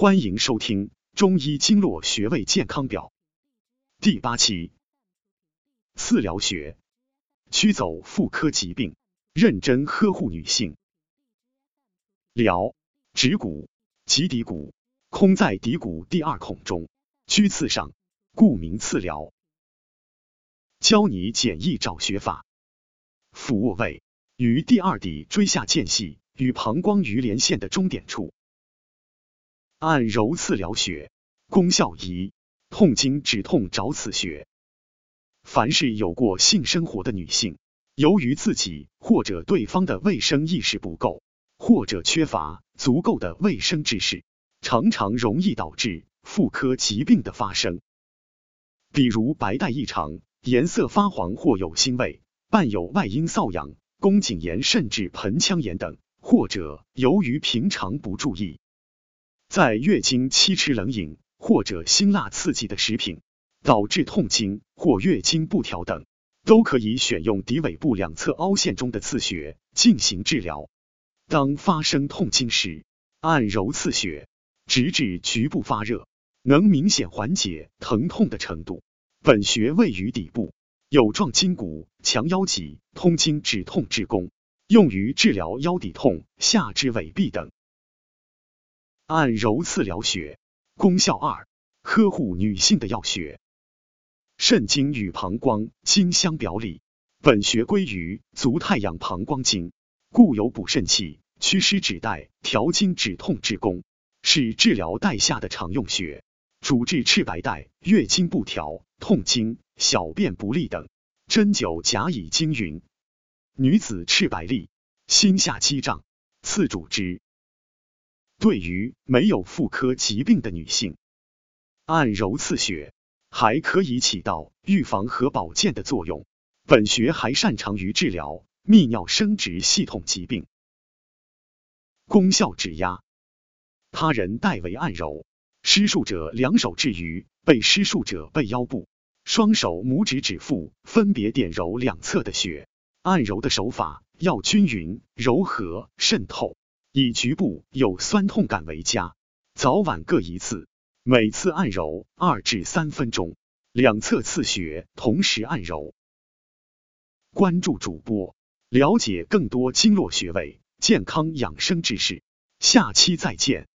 欢迎收听《中医经络穴位健康表》第八期。四疗穴，驱走妇科疾病，认真呵护女性。髎，指骨，及骶骨，空在骶骨第二孔中，居次上，故名次髎。教你简易找穴法。俯卧位，于第二骶椎下间隙与膀胱盂连线的中点处。按揉次髎穴，功效一：痛经止痛找此穴。凡是有过性生活的女性，由于自己或者对方的卫生意识不够，或者缺乏足够的卫生知识，常常容易导致妇科疾病的发生。比如白带异常、颜色发黄或有腥味，伴有外阴瘙痒、宫颈炎甚至盆腔炎等，或者由于平常不注意。在月经期吃冷饮或者辛辣刺激的食品，导致痛经或月经不调等，都可以选用骶尾部两侧凹陷中的刺穴进行治疗。当发生痛经时，按揉刺穴，直至局部发热，能明显缓解疼痛的程度。本穴位于底部，有壮筋骨、强腰脊、通经止痛之功，用于治疗腰底痛、下肢痿痹等。按揉次髎穴，功效二：呵护女性的要穴。肾经与膀胱经相表里，本穴归于足太阳膀胱经，故有补肾气、祛湿止带、调经止痛之功，是治疗带下的常用穴，主治赤白带、月经不调、痛经、小便不利等。针灸甲乙经云：女子赤白粒，心下积胀，次主之。对于没有妇科疾病的女性，按揉刺穴还可以起到预防和保健的作用。本穴还擅长于治疗泌尿生殖系统疾病。功效指压，他人代为按揉。施术者两手置于被施术者背腰部，双手拇指指腹分别点揉两侧的穴。按揉的手法要均匀、柔和、渗透。以局部有酸痛感为佳，早晚各一次，每次按揉二至三分钟，两侧刺穴同时按揉。关注主播，了解更多经络穴位健康养生知识。下期再见。